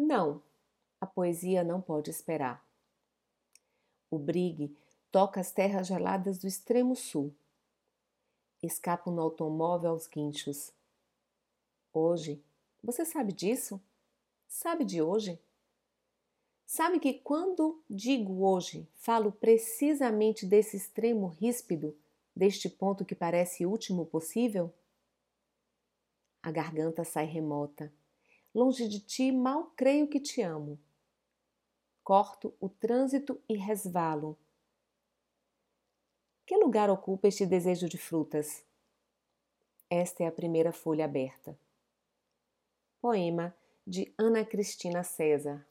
Não, a poesia não pode esperar. O brigue toca as terras geladas do extremo sul. Escapo no automóvel aos guinchos. Hoje, você sabe disso? Sabe de hoje? Sabe que quando digo hoje, falo precisamente desse extremo ríspido, deste ponto que parece último possível? A garganta sai remota. Longe de ti, mal creio que te amo. Corto o trânsito e resvalo. Que lugar ocupa este desejo de frutas? Esta é a primeira folha aberta. Poema de Ana Cristina César.